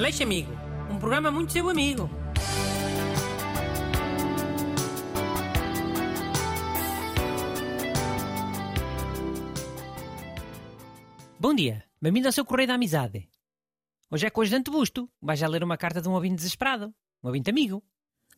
Aleixo Amigo, um programa muito seu amigo. Bom dia, bem-vindo ao seu Correio da Amizade. Hoje é com o ajudante Busto, vai já ler uma carta de um ouvinte desesperado, um ouvinte amigo.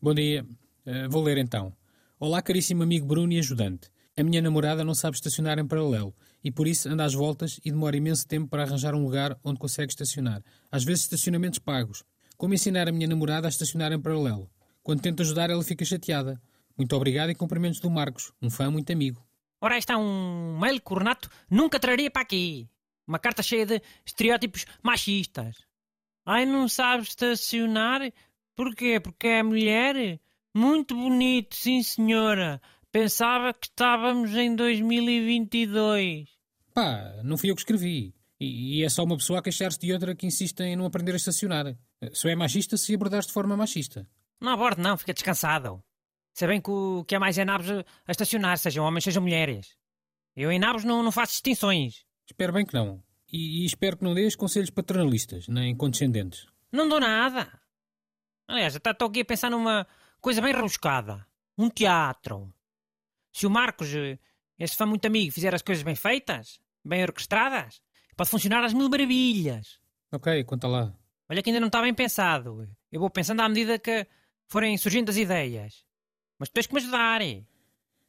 Bom dia. Eh, vou ler então. Olá, caríssimo amigo Bruno e ajudante. A minha namorada não sabe estacionar em paralelo e por isso anda às voltas e demora imenso tempo para arranjar um lugar onde consegue estacionar. Às vezes estacionamentos pagos. Como ensinar a minha namorada a estacionar em paralelo? Quando tento ajudar, ela fica chateada. Muito obrigado e cumprimentos do Marcos, um fã muito amigo. Ora, está um mail que o Renato nunca traria para aqui. Uma carta cheia de estereótipos machistas. Ai, não sabe estacionar? Porquê? Porque é mulher? Muito bonito, sim senhora. Pensava que estávamos em 2022. Pá, não fui eu que escrevi. E, e é só uma pessoa a queixar-se de outra que insiste em não aprender a estacionar. Só é machista se abordares de forma machista. Não aborde, não, fica descansado. Se bem que o que é mais é nabos a estacionar, sejam homens, sejam mulheres. Eu em nabos não, não faço distinções. Espero bem que não. E, e espero que não dês conselhos paternalistas, nem condescendentes. Não dou nada. Aliás, estou aqui a pensar numa coisa bem rebuscada. Um teatro. Se o Marcos, eh, esse fã muito amigo, fizer as coisas bem feitas, bem orquestradas, pode funcionar às mil maravilhas. Ok, conta lá. Olha que ainda não está bem pensado. Eu vou pensando à medida que forem surgindo as ideias. Mas tu tens que me ajudar. eh.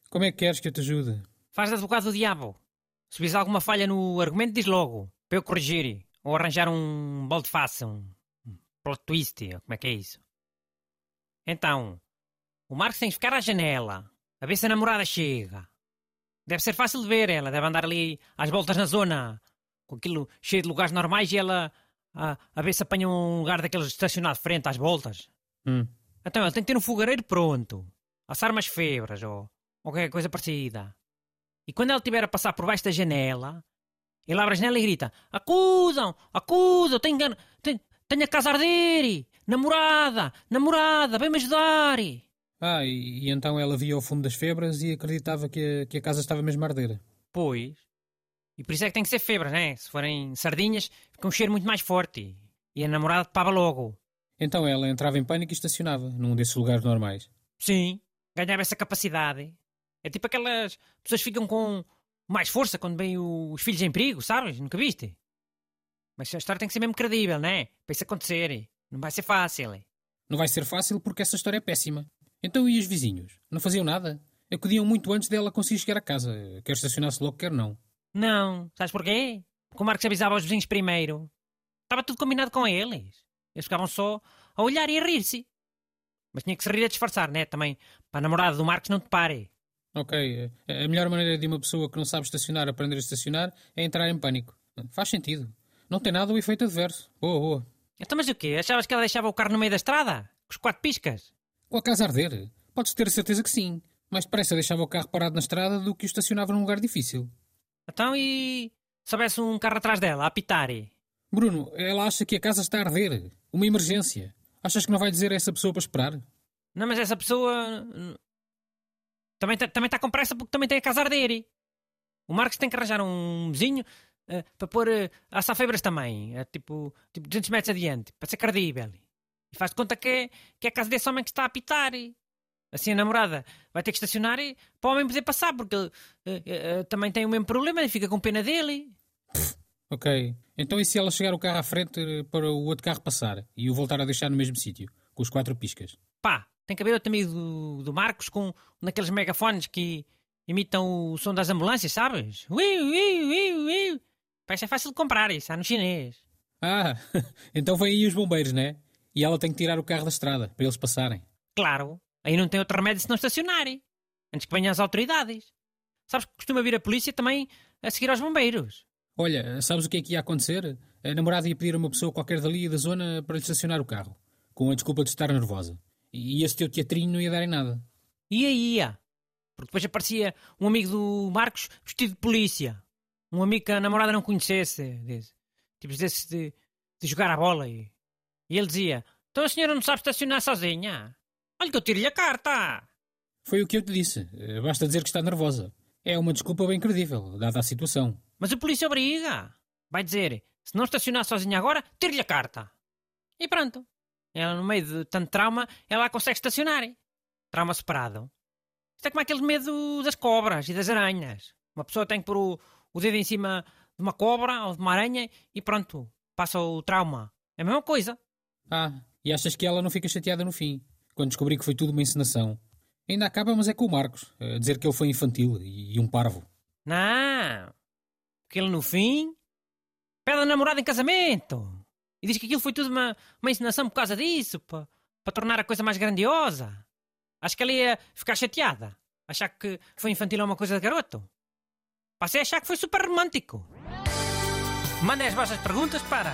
Como é que queres que eu te ajude? Faz de advogado do diabo. Se vis alguma falha no argumento, diz logo. Para eu corrigir. Ou arranjar um balde face, um plot twist. Como é que é isso? Então, o Marcos tem que ficar à janela. A ver se a namorada chega. Deve ser fácil de ver. Ela deve andar ali às voltas na zona. Com aquilo cheio de lugares normais e ela a, a ver se apanha um lugar daqueles estacionado de frente às voltas. Hum. Então ele tem que ter um fogareiro pronto. Assar umas febras ou, ou qualquer coisa parecida. E quando ele estiver a passar por baixo da janela, ele abre a janela e grita: Acusam! Acusam! Tenho, tenho, tenho a casa a arder! Namorada! Namorada! Vem-me ajudar! Ah, e, e então ela via ao fundo das febras e acreditava que a, que a casa estava mesmo a arder. Pois. E por isso é que tem que ser febras, né? Se forem sardinhas, fica um cheiro muito mais forte. E a namorada pava logo. Então ela entrava em pânico e estacionava, num desses lugares normais. Sim, ganhava essa capacidade. É tipo aquelas pessoas que ficam com mais força quando vêm os filhos em perigo, sabes? Nunca viste? Mas a história tem que ser mesmo credível, né? Para isso acontecer. Não vai ser fácil. Não vai ser fácil porque essa história é péssima. Então e os vizinhos? Não faziam nada? Acudiam muito antes dela conseguir chegar a casa. Quer estacionar-se logo, quer não. Não, sabes porquê? Porque o Marcos avisava aos vizinhos primeiro. Estava tudo combinado com eles. Eles ficavam só a olhar e a rir-se. Mas tinha que se rir a disfarçar, né? Também para a namorada do Marcos não te pare. Ok, a a melhor maneira de uma pessoa que não sabe estacionar aprender a estacionar é entrar em pânico. Faz sentido. Não tem nada o efeito adverso. Boa, boa. Então, mas o quê? Achavas que ela deixava o carro no meio da estrada? Com os quatro piscas? Com a casa a arder? Podes ter a certeza que sim. Mais depressa deixava o carro parado na estrada do que o estacionava num lugar difícil. Então e se houvesse um carro atrás dela, a apitar? Bruno, ela acha que a casa está a arder. Uma emergência. Achas que não vai dizer a essa pessoa para esperar? Não, mas essa pessoa hum, também está também tá com pressa porque também tem a casa a arder. O Marcos tem que arranjar um vizinho eh, para pôr uh, assar febras também, eh, tipo, tipo 200 metros adiante, para ser credível. E faz de conta que, que é a casa desse homem que está a apitar. e. Assim a namorada vai ter que estacionar e, para o homem poder passar, porque ele eh, eh, também tem o mesmo problema e fica com pena dele. Ok. Então e se ela chegar o carro à frente eh, para o outro carro passar e o voltar a deixar no mesmo sítio, com os quatro piscas? Pá, tem que haver outro amigo do, do Marcos com um daqueles megafones que imitam o som das ambulâncias, sabes? Ui, ui, ui, ui. Isso é fácil de comprar, isso há no chinês. Ah, então vêm aí os bombeiros, né? E ela tem que tirar o carro da estrada para eles passarem. Claro, aí não tem outro remédio se não estacionarem. Antes que venham as autoridades. Sabes que costuma vir a polícia também a seguir aos bombeiros. Olha, sabes o que é que ia acontecer? A namorada ia pedir a uma pessoa qualquer dali da zona para lhe estacionar o carro, com a desculpa de estar nervosa. E esse teu teatrinho não ia dar em nada. Ia, ia. Porque depois aparecia um amigo do Marcos vestido de polícia. Um amigo que a namorada não conhecesse. Desse, tipo desses de, de jogar a bola. E, e ele dizia: Então a senhora não sabe estacionar sozinha? Olha que eu tiro-lhe a carta. Foi o que eu te disse. Eh, Basta dizer que está nervosa. É uma desculpa bem credível, dada a situação. Mas o polícia obriga. Vai dizer: Se não estacionar sozinha agora, tiro-lhe a carta. E pronto. Ela, no meio de tanto trauma, ela consegue estacionar. Trauma separado. Isto é como aquele medo das cobras e das aranhas. Uma pessoa tem que pôr o, o dedo em cima de uma cobra ou de uma aranha e pronto, passa o trauma. É a mesma coisa. Ah, e achas que ela não fica chateada no fim, quando descobri que foi tudo uma encenação? Ainda acaba, mas é com o Marcos, a dizer que ele foi infantil e, um parvo. Não. Porque ele, no fim, pede a namorada em casamento. E diz que aquilo foi tudo uma, uma encenação por causa disso, para tornar a coisa mais grandiosa. Acho que ela ia ficar chateada. Achar que foi infantil ou uma coisa de garoto. Passei a achar que foi super romântico. Mandem as vossas perguntas para